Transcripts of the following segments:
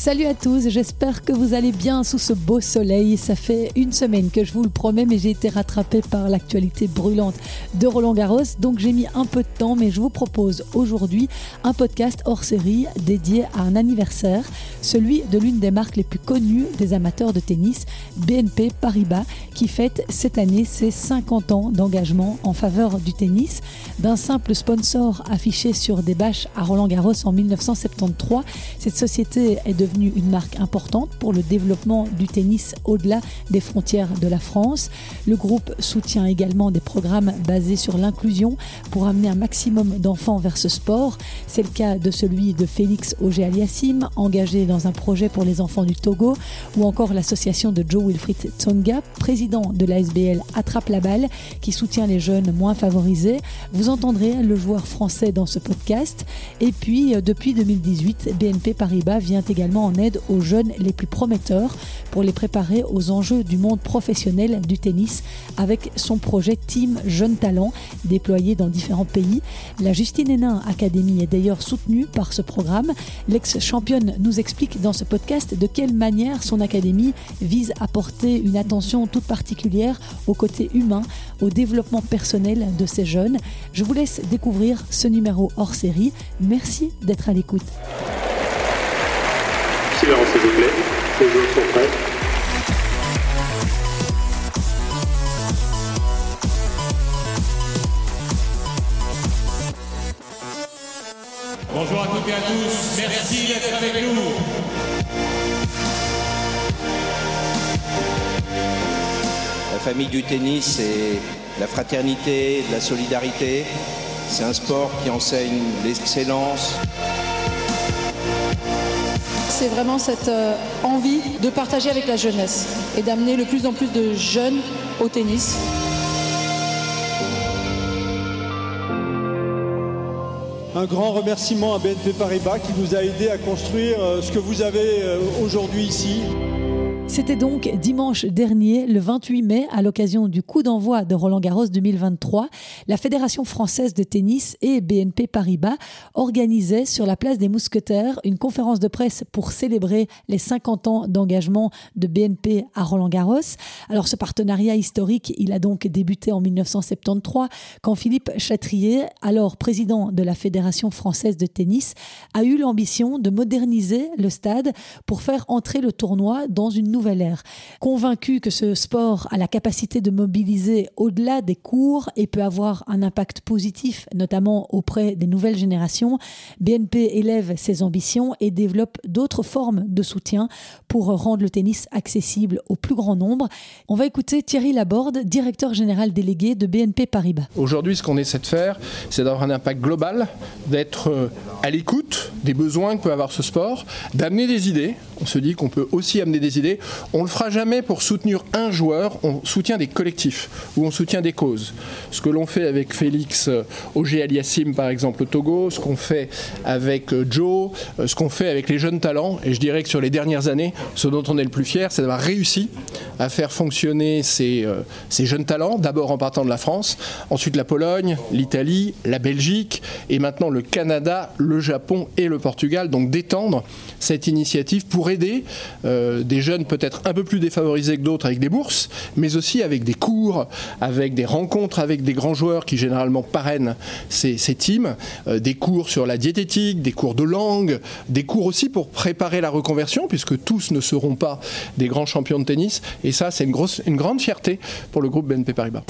Salut à tous, j'espère que vous allez bien sous ce beau soleil. Ça fait une semaine que je vous le promets, mais j'ai été rattrapé par l'actualité brûlante de Roland Garros, donc j'ai mis un peu de temps, mais je vous propose aujourd'hui un podcast hors série dédié à un anniversaire, celui de l'une des marques les plus connues des amateurs de tennis, BNP Paribas, qui fête cette année ses 50 ans d'engagement en faveur du tennis, d'un simple sponsor affiché sur des bâches à Roland Garros en 1973. Cette société est devenue une marque importante pour le développement du tennis au-delà des frontières de la France. Le groupe soutient également des programmes basés sur l'inclusion pour amener un maximum d'enfants vers ce sport. C'est le cas de celui de Félix Auger-Aliassime, engagé dans un projet pour les enfants du Togo, ou encore l'association de Joe Wilfried Tsonga, président de l'ASBL Attrape la balle, qui soutient les jeunes moins favorisés. Vous entendrez le joueur français dans ce podcast. Et puis, euh, depuis 2018, BNP Paribas vient également en aide aux jeunes les plus prometteurs pour les préparer aux enjeux du monde professionnel du tennis avec son projet Team Jeunes Talents déployé dans différents pays. La Justine Hénin Academy est d'ailleurs soutenue par ce programme. L'ex-championne nous explique dans ce podcast de quelle manière son académie vise à porter une attention toute particulière au côté humain, au développement personnel de ces jeunes. Je vous laisse découvrir ce numéro hors série. Merci d'être à l'écoute. S'il vous plaît. Les joueurs sont prêts. Bonjour à toutes et à tous, merci d'être avec nous. La famille du tennis, c'est la fraternité, la solidarité. C'est un sport qui enseigne l'excellence. C'est vraiment cette euh, envie de partager avec la jeunesse et d'amener le plus en plus de jeunes au tennis. Un grand remerciement à BNP Paribas qui nous a aidés à construire euh, ce que vous avez euh, aujourd'hui ici. C'était donc dimanche dernier, le 28 mai, à l'occasion du coup d'envoi de Roland Garros 2023, la Fédération française de tennis et BNP Paribas organisaient sur la place des Mousquetaires une conférence de presse pour célébrer les 50 ans d'engagement de BNP à Roland Garros. Alors ce partenariat historique, il a donc débuté en 1973 quand Philippe Chatrier, alors président de la Fédération française de tennis, a eu l'ambition de moderniser le stade pour faire entrer le tournoi dans une nouvelle Convaincu que ce sport a la capacité de mobiliser au-delà des cours et peut avoir un impact positif, notamment auprès des nouvelles générations, BNP élève ses ambitions et développe d'autres formes de soutien pour rendre le tennis accessible au plus grand nombre. On va écouter Thierry Laborde, directeur général délégué de BNP Paribas. Aujourd'hui, ce qu'on essaie de faire, c'est d'avoir un impact global, d'être à l'écoute des besoins que peut avoir ce sport, d'amener des idées. On se dit qu'on peut aussi amener des idées. On ne le fera jamais pour soutenir un joueur, on soutient des collectifs ou on soutient des causes. Ce que l'on fait avec Félix Auger Aliassim, par exemple, au Togo, ce qu'on fait avec Joe, ce qu'on fait avec les jeunes talents. Et je dirais que sur les dernières années, ce dont on est le plus fier, c'est d'avoir réussi à faire fonctionner ces, euh, jeunes talents, d'abord en partant de la France, ensuite la Pologne, l'Italie, la Belgique et maintenant le Canada, le Japon et le Portugal. Donc d'étendre cette initiative pour aider euh, des jeunes peut-être un peu plus défavorisés que d'autres avec des bourses, mais aussi avec des cours, avec des rencontres avec des grands joueurs qui généralement parrainent ces, teams, euh, des cours sur la diététique, des cours de langue, des cours aussi pour préparer la reconversion, puisque tous ne seront pas des grands champions de tennis. Et ça, c'est une, une grande fierté pour le groupe BNP Paribas.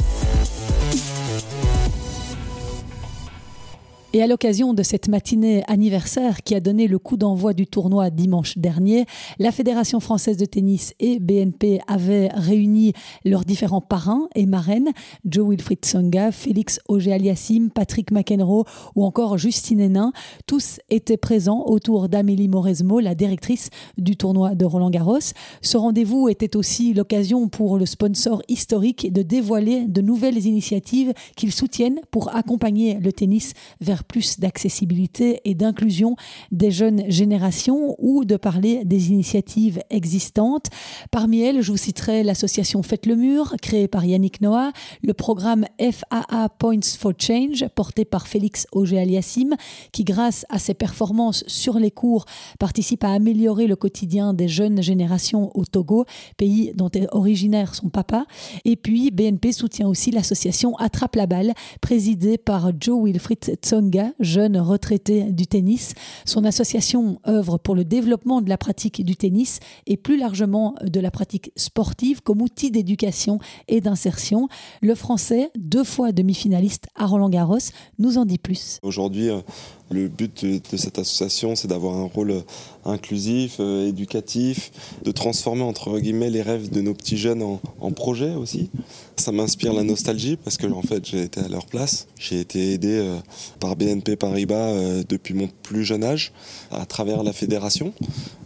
Et à l'occasion de cette matinée anniversaire qui a donné le coup d'envoi du tournoi dimanche dernier, la Fédération française de tennis et BNP avaient réuni leurs différents parrains et marraines, Joe Wilfried Tsonga, Félix Auger-Aliassime, Patrick McEnroe ou encore Justine Hénin. Tous étaient présents autour d'Amélie Mauresmo, la directrice du tournoi de Roland-Garros. Ce rendez-vous était aussi l'occasion pour le sponsor historique de dévoiler de nouvelles initiatives qu'ils soutiennent pour accompagner le tennis vers plus d'accessibilité et d'inclusion des jeunes générations ou de parler des initiatives existantes. Parmi elles, je vous citerai l'association Faites le Mur, créée par Yannick Noah, le programme FAA Points for Change, porté par Félix Auger-Aliassime, qui grâce à ses performances sur les cours participe à améliorer le quotidien des jeunes générations au Togo, pays dont est originaire son papa. Et puis BNP soutient aussi l'association Attrape la balle, présidée par Joe Wilfried Jeune retraité du tennis. Son association œuvre pour le développement de la pratique du tennis et plus largement de la pratique sportive comme outil d'éducation et d'insertion. Le français, deux fois demi-finaliste à Roland Garros, nous en dit plus. Aujourd'hui, euh, le but de, cette association, c'est d'avoir un rôle euh, inclusif, euh, éducatif, de transformer entre guillemets les rêves de nos petits jeunes en, en projet aussi. Ça m'inspire la nostalgie parce que en fait j'ai été à leur place. J'ai été aidé euh, par BNP Paribas depuis mon plus jeune âge à travers la fédération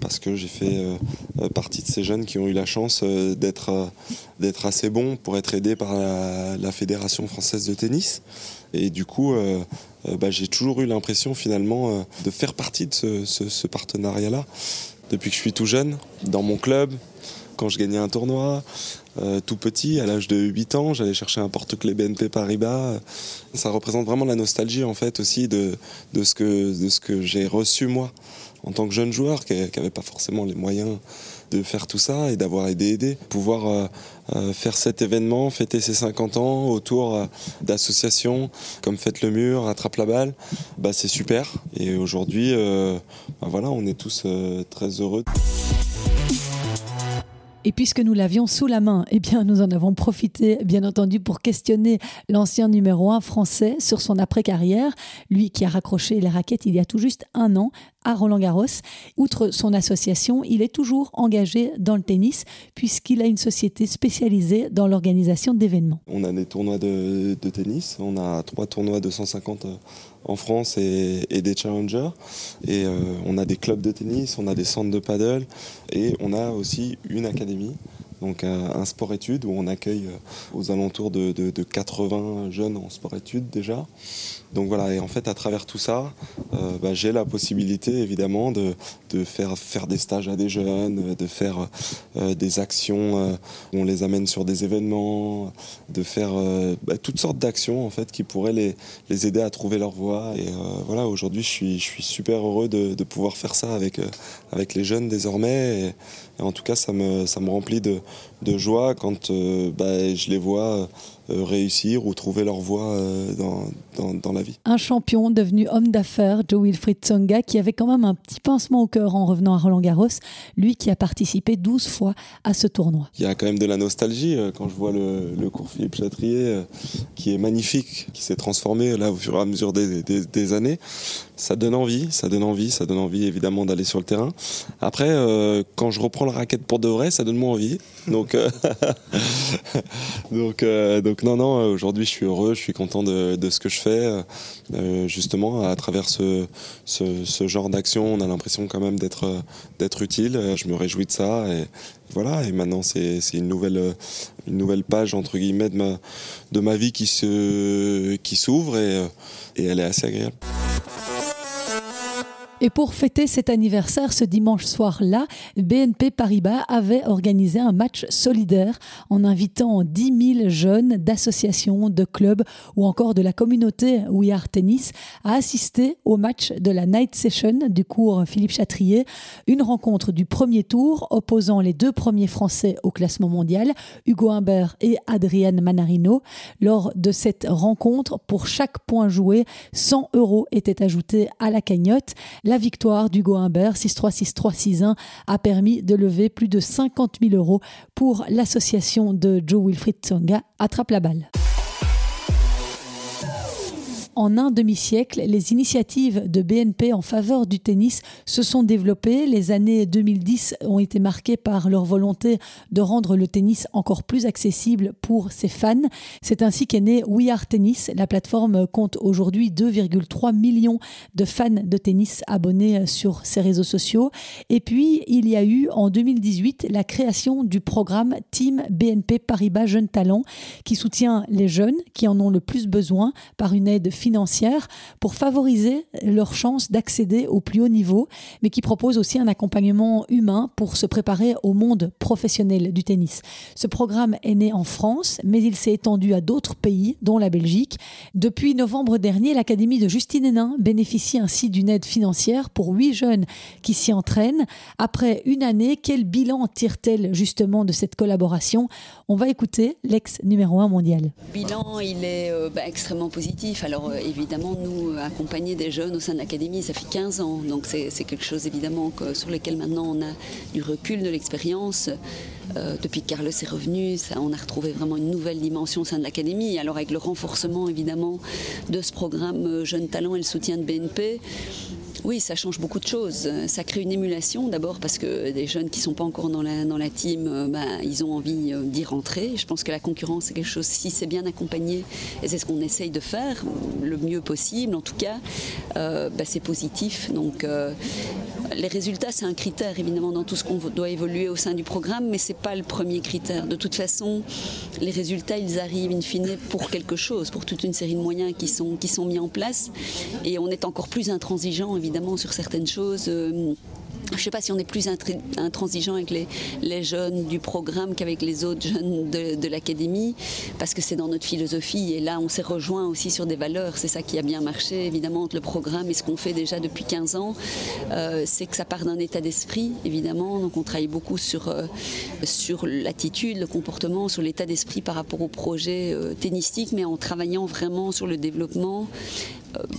parce que j'ai fait partie de ces jeunes qui ont eu la chance d'être assez bons pour être aidés par la fédération française de tennis. Et du coup, euh, bah, j'ai toujours eu l'impression finalement euh, de faire partie de ce, partenariat-là. Depuis que je suis tout jeune, dans mon club, quand je gagnais un tournoi, euh, tout petit, à l'âge de 8 ans, j'allais chercher un porte-clés BNP Paribas. Ça représente vraiment la nostalgie en fait aussi de, ce que j'ai reçu moi en tant que jeune joueur qui n'avait pas forcément les moyens de faire tout ça et d'avoir aidé, aidé. Pouvoir euh, euh, faire cet événement, fêter ses 50 ans autour euh, d'associations comme Faites le Mur, Attrape la balle, bah, c'est super. Et aujourd'hui, bah, voilà, on est tous très heureux. Et puisque nous l'avions sous la main, eh bien, nous en avons profité, bien entendu, pour questionner l'ancien numéro 1 français sur son après-carrière, lui qui a raccroché les raquettes il y a tout juste un an à Roland Garros. Outre son association, il est toujours engagé dans le tennis puisqu'il a une société spécialisée dans l'organisation d'événements. On a des tournois de, tennis, on a trois tournois de 150 euh, en France et, des challengers. Et euh, on a des clubs de tennis, on a des centres de paddle et on a aussi une académie donc un, sport-études où on accueille euh, aux alentours de, 80 jeunes en sport-études déjà. Donc voilà, et en fait à travers tout ça, euh, bah, j'ai la possibilité évidemment de, faire, faire des stages à des jeunes, de faire euh, des actions où on les amène sur des événements, de faire bah, toutes sortes d'actions en fait qui pourraient les, aider à trouver leur voie. Et voilà, aujourd'hui je suis, super heureux de, pouvoir faire ça avec, les jeunes désormais. Et, en tout cas, ça me, remplit de, joie quand euh, bah, je les vois euh, réussir ou trouver leur voie euh, dans, dans, la vie. Un champion devenu homme d'affaires, Joe Wilfried Tsonga, qui avait quand même un petit pincement au cœur en revenant à Roland Garros, lui qui a participé 12 fois à ce tournoi. Il y a quand même de la nostalgie euh, quand je vois le, le cours Philippe Chatrier, qui est magnifique, qui s'est transformé là au fur et à mesure des, des, années. Ça donne envie, ça donne envie, ça donne envie évidemment d'aller sur le terrain. Après, quand je reprends la raquette pour de vrai, ça donne moins envie. Donc, donc, donc donc non, non, aujourd'hui je suis heureux, je suis content de, ce que je fais. Euh, justement, à travers ce, genre d'action, on a l'impression quand même d'être d'être utile. Je me réjouis de ça. Et voilà, et maintenant c'est une nouvelle, une nouvelle page entre guillemets de ma, de ma vie qui s'ouvre qui et, et elle est assez agréable. Et pour fêter cet anniversaire, ce dimanche soir-là, BNP Paribas avait organisé un match solidaire en invitant 10 000 jeunes d'associations, de clubs ou encore de la communauté We Are Tennis à assister au match de la Night Session du cours Philippe Chatrier, une rencontre du premier tour opposant les deux premiers Français au classement mondial, Hugo Humbert et Adrienne Manarino. Lors de cette rencontre, pour chaque point joué, 100 euros étaient ajoutés à la cagnotte. Victoire d'Hugo Humbert 6-3-6-3-6-1 a permis de lever plus de 50 000 euros pour l'association de Joe Wilfried Tsonga Attrape la balle. En un demi-siècle, les initiatives de BNP en faveur du tennis se sont développées. Les années 2010 ont été marquées par leur volonté de rendre le tennis encore plus accessible pour ses fans. C'est ainsi qu'est né We Are Tennis. La plateforme compte aujourd'hui 2,3 millions de fans de tennis abonnés sur ses réseaux sociaux. Et puis, il y a eu en 2018 la création du programme Team BNP Paribas Jeunes Talents qui soutient les jeunes qui en ont le plus besoin par une aide financière pour favoriser leur chance d'accéder au plus haut niveau, mais qui propose aussi un accompagnement humain pour se préparer au monde professionnel du tennis. Ce programme est né en France, mais il s'est étendu à d'autres pays, dont la Belgique. Depuis novembre dernier, l'Académie de Justine Hénin bénéficie ainsi d'une aide financière pour huit jeunes qui s'y entraînent. Après une année, quel bilan tire-t-elle justement de cette collaboration? On va écouter l'ex numéro un mondial. Le bilan, il est euh, bah, extrêmement positif. Alors euh, évidemment, nous, euh, accompagner des jeunes au sein de l'Académie, ça fait 15 ans. Donc c'est quelque chose évidemment sur lequel maintenant on a du recul, de l'expérience. depuis que Carlos est revenu, on a retrouvé vraiment une nouvelle dimension au sein de l'Académie. Alors avec le renforcement évidemment de ce programme Jeunes Talents et le soutien de BNP, oui, ça change beaucoup de choses. Ça crée une émulation d'abord parce que des jeunes qui ne sont pas encore dans la, dans la team, euh, ben, ils ont envie euh, d'y rentrer. Je pense que la concurrence, c'est quelque chose, si c'est bien accompagné, et c'est ce qu'on essaye de faire, le mieux possible en tout cas, euh, ben, c'est positif. Donc les résultats, c'est un critère évidemment dans tout ce qu'on doit évoluer au sein du programme, mais ce n'est pas le premier critère. De toute façon, les résultats, ils arrivent in fine pour quelque chose, pour toute une série de moyens qui sont, qui sont mis en place. Et on est encore plus intransigeant évidemment sur certaines choses. Euh, je ne sais pas si on est plus intransigeant avec les, jeunes du programme qu'avec les autres jeunes de, l'académie, parce que c'est dans notre philosophie. Et là, on s'est rejoint aussi sur des valeurs. C'est ça qui a bien marché, évidemment, entre le programme et ce qu'on fait déjà depuis 15 ans. Euh, c'est que ça part d'un état d'esprit, évidemment. Donc, on travaille beaucoup sur, euh, sur l'attitude, le comportement, sur l'état d'esprit par rapport au projet euh, tennistique, mais en travaillant vraiment sur le développement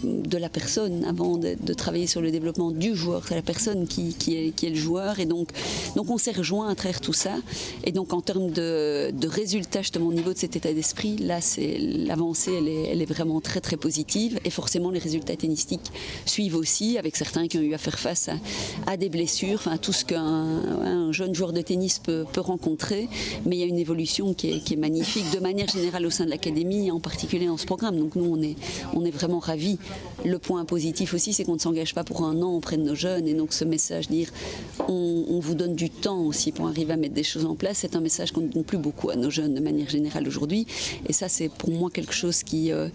de la personne avant de, travailler sur le développement du joueur. C'est la personne qui, est, le joueur. Et donc, on s'est rejoint à travers tout ça. Et donc en termes de, résultats, justement au niveau de cet état d'esprit, là, c'est l'avancée, elle est, vraiment très très positive. Et forcément, les résultats tennistiques suivent aussi, avec certains qui ont eu à faire face à, des blessures, enfin tout ce qu'un jeune joueur de tennis peut, rencontrer. Mais il y a une évolution qui est, qui est magnifique de manière générale au sein de l'académie, en particulier dans ce programme. Donc nous, on est, on est vraiment ravis le point positif aussi, c'est qu'on ne s'engage pas pour un an auprès de nos jeunes. Et donc ce message, dire on, vous donne du temps aussi pour arriver à mettre des choses en place, c'est un message qu'on ne donne plus beaucoup à nos jeunes de manière générale aujourd'hui. Et ça, c'est pour moi quelque chose qui, euh,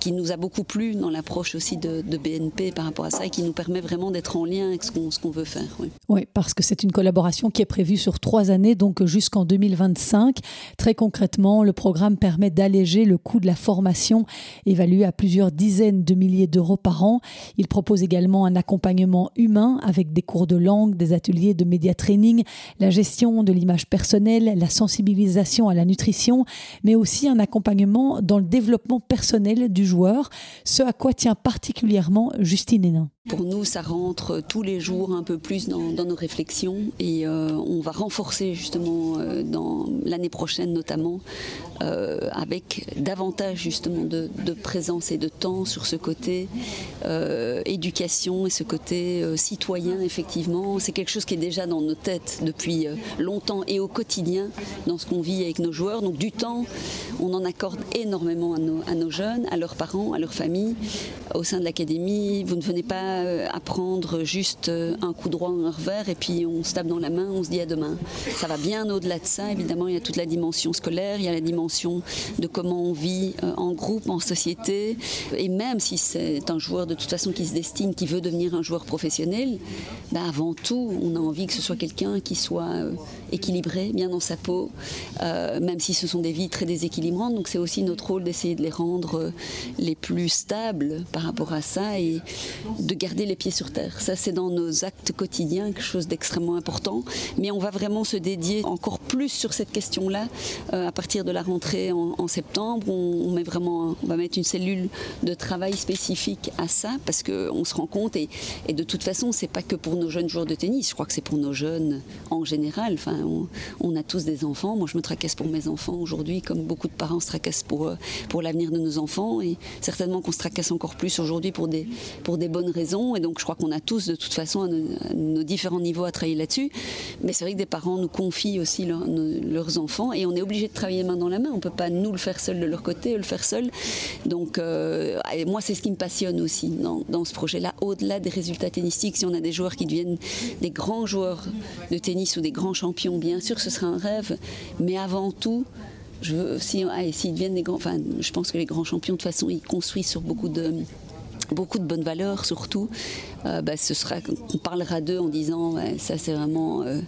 qui nous a beaucoup plu dans l'approche aussi de, BNP par rapport à ça et qui nous permet vraiment d'être en lien avec ce qu'on veut faire. Oui. oui, parce que c'est une collaboration qui est prévue sur trois années, donc jusqu'en 2025. Très concrètement, le programme permet d'alléger le coût de la formation évalué à plusieurs dizaines de milliers d'euros par an. Il propose également un accompagnement humain avec des cours de langue, des ateliers de média training, la gestion de l'image personnelle, la sensibilisation à la nutrition, mais aussi un accompagnement dans le développement personnel du joueur, ce à quoi tient particulièrement Justine Hénin. Pour nous, ça rentre tous les jours un peu plus dans, nos réflexions et euh, on va renforcer justement euh, dans l'année prochaine notamment euh, avec davantage justement de, présence et de temps sur ce côté éducation et ce côté citoyen effectivement. C'est quelque chose qui est déjà dans nos têtes depuis longtemps et au quotidien dans ce qu'on vit avec nos joueurs. Donc du temps, on en accorde énormément à nos, à nos jeunes, à leurs parents, à leurs familles. Au sein de l'académie, vous ne venez pas euh, apprendre juste euh, un coup droit, un revers, et puis on se tape dans la main, on se dit à demain. Ça va bien au-delà de ça, évidemment, il y a toute la dimension scolaire, il y a la dimension de comment on vit euh, en groupe, en société, et même si c'est un joueur de toute façon qui se destine, qui veut devenir un joueur professionnel, bah avant tout, on a envie que ce soit quelqu'un qui soit équilibré, bien dans sa peau, même si ce sont des vies très déséquilibrantes, donc c'est aussi notre rôle d'essayer de les rendre les plus stables par rapport à ça et de garder les pieds sur terre. Ça, c'est dans nos actes quotidiens quelque chose d'extrêmement important. Mais on va vraiment se dédier encore plus sur cette question-là euh, à partir de la rentrée en, septembre. On, met vraiment, on va mettre une cellule de travail spécifique à ça parce qu'on se rend compte et, de toute façon, c'est pas que pour nos jeunes joueurs de tennis. Je crois que c'est pour nos jeunes en général. Enfin, on, a tous des enfants. Moi, je me tracasse pour mes enfants aujourd'hui, comme beaucoup de parents se tracassent pour euh, pour l'avenir de nos enfants et certainement qu'on se tracasse encore plus aujourd'hui pour des pour des bonnes raisons et donc, je crois qu'on a tous, de toute façon, nos, différents niveaux à travailler là-dessus. Mais c'est vrai que des parents nous confient aussi leurs enfants et on est obligé de travailler main dans la main. On ne peut pas nous le faire seul de leur côté, le faire seul. Donc, euh, moi, c'est ce qui me passionne aussi dans, ce projet-là. Au-delà des résultats tennistiques, si on a des joueurs qui deviennent des grands joueurs de tennis ou des grands champions, bien sûr, ce serait un rêve. Mais avant tout, et s'ils deviennent des grands, enfin, je pense que les grands champions, de toute façon, ils construisent sur beaucoup de beaucoup de bonnes valeurs surtout. Euh, bah, ce sera, on parlera d'eux en disant ça c'est vraiment, euh,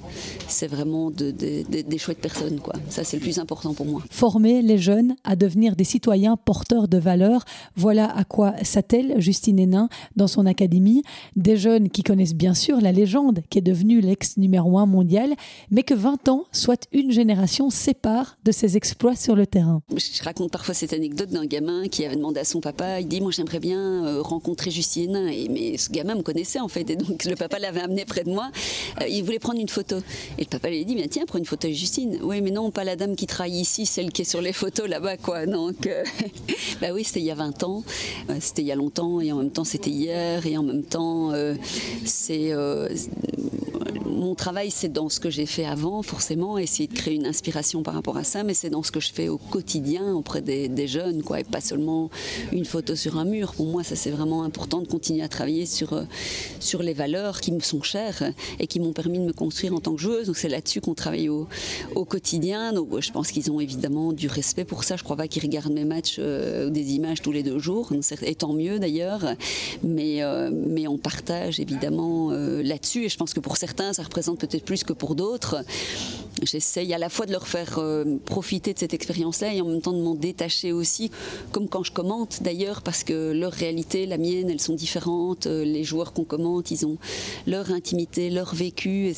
c'est vraiment de, des chouettes personnes quoi. Ça c'est le plus important pour moi. Former les jeunes à devenir des citoyens porteurs de valeurs, voilà à quoi s'attelle Justine Hénin dans son académie. Des jeunes qui connaissent bien sûr la légende qui est devenue l'ex numéro un mondial, mais que 20 ans, soit une génération, sépare de ses exploits sur le terrain. Je raconte parfois cette anecdote d'un gamin qui avait demandé à son papa, il dit moi j'aimerais bien euh, rencontrer Justine Hénin, et mais ce gamin me connaissait en fait. Et donc le papa l'avait amené près de moi. Euh, il voulait prendre une photo. Et le papa lui a dit tiens, prends une photo Justine. Oui, mais non, pas la dame qui travaille ici, celle qui est sur les photos là-bas, quoi. Donc, euh, bah oui, c'était il y a 20 ans. Euh, c'était il y a longtemps et en même temps c'était hier et en même temps c'est mon travail, c'est dans ce que j'ai fait avant, forcément, essayer de créer une inspiration par rapport à ça, mais c'est dans ce que je fais au quotidien auprès des, jeunes, quoi, et pas seulement une photo sur un mur. Pour moi, ça c'est vraiment important de continuer à travailler sur, euh, sur les valeurs qui me sont chères et qui m'ont permis de me construire en tant que joueuse. Donc c'est là-dessus qu'on travaille au, quotidien. Je pense qu'ils ont évidemment du respect pour ça. Je crois pas qu'ils regardent mes matchs euh, des images tous les deux jours, et tant mieux d'ailleurs. Mais, euh, mais on partage évidemment là-dessus, et je pense que pour certains, ça représente peut-être plus que pour d'autres. J'essaye à la fois de leur faire euh, profiter de cette expérience-là et en même temps de m'en détacher aussi, comme quand je commente d'ailleurs, parce que leur réalité, la mienne, elles sont différentes. Euh, les joueurs qu'on commente, ils ont leur intimité, leur vécu,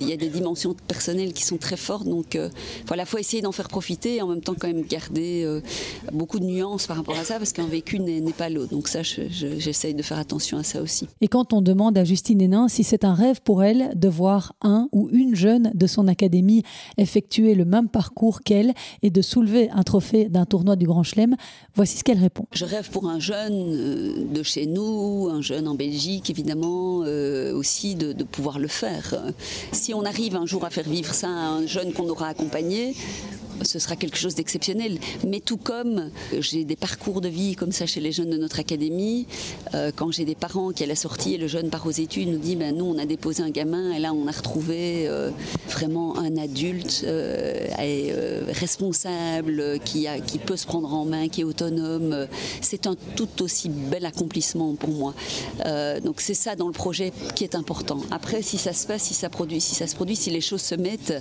il y a des dimensions personnelles qui sont très fortes. Donc, euh, faut à la fois essayer d'en faire profiter et en même temps quand même garder beaucoup de nuances par rapport à ça, parce qu'un vécu n'est pas l'autre. Donc ça, j'essaye de faire attention à ça aussi. Et quand on demande à Justine Hénin si c'est un rêve pour elle de voir un ou une jeune de son académie effectuer le même parcours qu'elle et de soulever un trophée d'un tournoi du Grand Chelem, voici ce qu'elle répond. Je rêve pour un jeune euh, de chez nous, un jeune en Belgique évidemment, euh, aussi de, de pouvoir le faire. Si on arrive un jour à faire vivre ça à un jeune qu'on aura accompagné, ce sera quelque chose d'exceptionnel. Mais tout comme j'ai des parcours de vie comme ça chez les jeunes de notre académie, euh, quand j'ai des parents qui à la sortie et le jeune part aux études nous dit ben nous on a déposé un gamin et là on a retrouvé euh, vraiment un adulte euh, responsable qui a qui peut se prendre en main, qui est autonome. C'est un tout aussi bel accomplissement pour moi. donc c'est ça dans le projet qui est important. Après si ça se passe, si ça produit, si ça se produit, si les choses se mettent,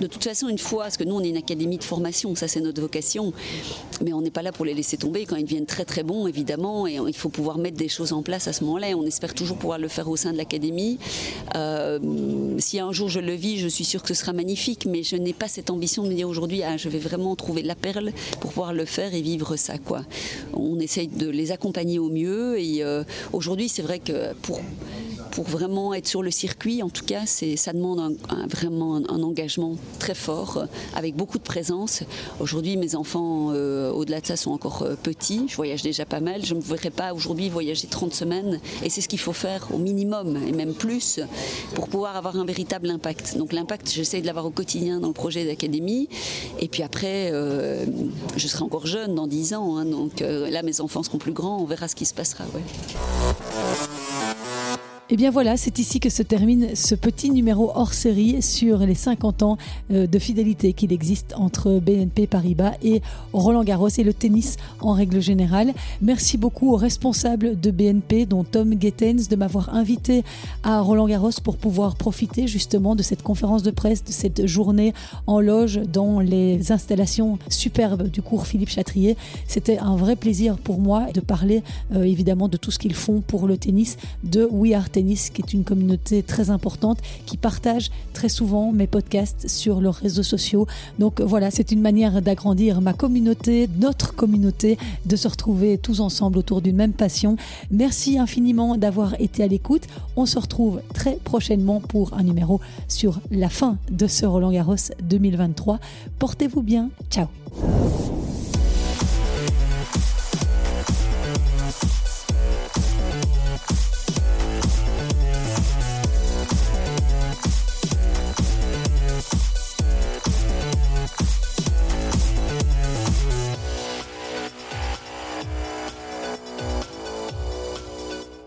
de toute façon une fois, parce que nous on est une académie de formation, ça c'est notre vocation. Mais on n'est pas là pour les laisser tomber quand ils deviennent très très bons, évidemment, et il faut pouvoir mettre des choses en place à ce moment-là. On espère toujours pouvoir le faire au sein de l'académie. Euh, si un jour je le vis, je suis sûre que ce sera magnifique, mais je n'ai pas cette ambition de me dire aujourd'hui, ah, je vais vraiment trouver la perle pour pouvoir le faire et vivre ça. Quoi. On essaye de les accompagner au mieux, et euh, aujourd'hui, c'est vrai que pour pour vraiment être sur le circuit, en tout cas, ça demande vraiment un, engagement très fort, avec beaucoup de présence. Aujourd'hui, mes enfants, euh, au-delà de ça, sont encore euh, petits. Je voyage déjà pas mal. Je ne me pas aujourd'hui voyager 30 semaines. Et c'est ce qu'il faut faire au minimum, et même plus, pour pouvoir avoir un véritable impact. Donc l'impact, j'essaie de l'avoir au quotidien dans le projet d'académie. Et puis après, euh, je serai encore jeune dans 10 ans. Hein. donc là, mes enfants seront plus grands. On verra ce qui se passera. Et eh bien voilà, c'est ici que se termine ce petit numéro hors série sur les 50 ans euh, de fidélité qu'il existe entre BNP Paribas et Roland Garros et le tennis en règle générale. Merci beaucoup aux responsables de BNP, dont Tom Gettens, de m'avoir invité à Roland Garros pour pouvoir profiter justement de cette conférence de presse, de cette journée en loge dans les installations superbes du cours Philippe Chatrier. C'était un vrai plaisir pour moi de parler euh, évidemment de tout ce qu'ils font pour le tennis de We Are Qui est une communauté très importante, qui partage très souvent mes podcasts sur leurs réseaux sociaux. Donc voilà, c'est une manière d'agrandir ma communauté, notre communauté, de se retrouver tous ensemble autour d'une même passion. Merci infiniment d'avoir été à l'écoute. On se retrouve très prochainement pour un numéro sur la fin de ce Roland Garros 2023. Portez-vous bien. Ciao.